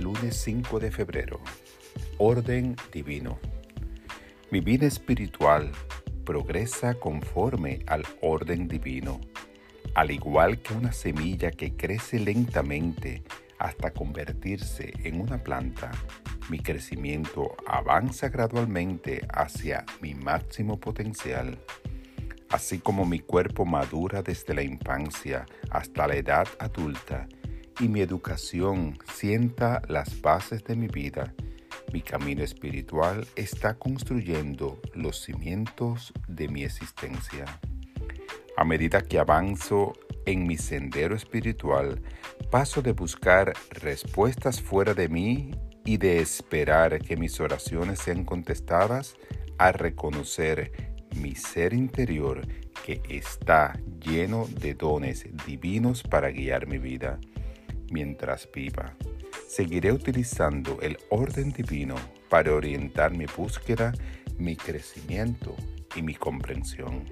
lunes 5 de febrero. Orden divino. Mi vida espiritual progresa conforme al orden divino, al igual que una semilla que crece lentamente hasta convertirse en una planta. Mi crecimiento avanza gradualmente hacia mi máximo potencial así como mi cuerpo madura desde la infancia hasta la edad adulta y mi educación sienta las bases de mi vida, mi camino espiritual está construyendo los cimientos de mi existencia. A medida que avanzo en mi sendero espiritual, paso de buscar respuestas fuera de mí y de esperar que mis oraciones sean contestadas a reconocer mi ser interior que está lleno de dones divinos para guiar mi vida mientras viva. Seguiré utilizando el orden divino para orientar mi búsqueda, mi crecimiento y mi comprensión.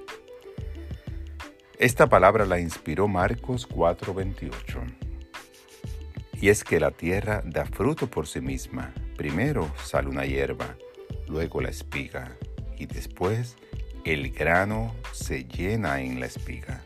Esta palabra la inspiró Marcos 4:28. Y es que la tierra da fruto por sí misma. Primero sale una hierba, luego la espiga y después el grano se llena en la espiga.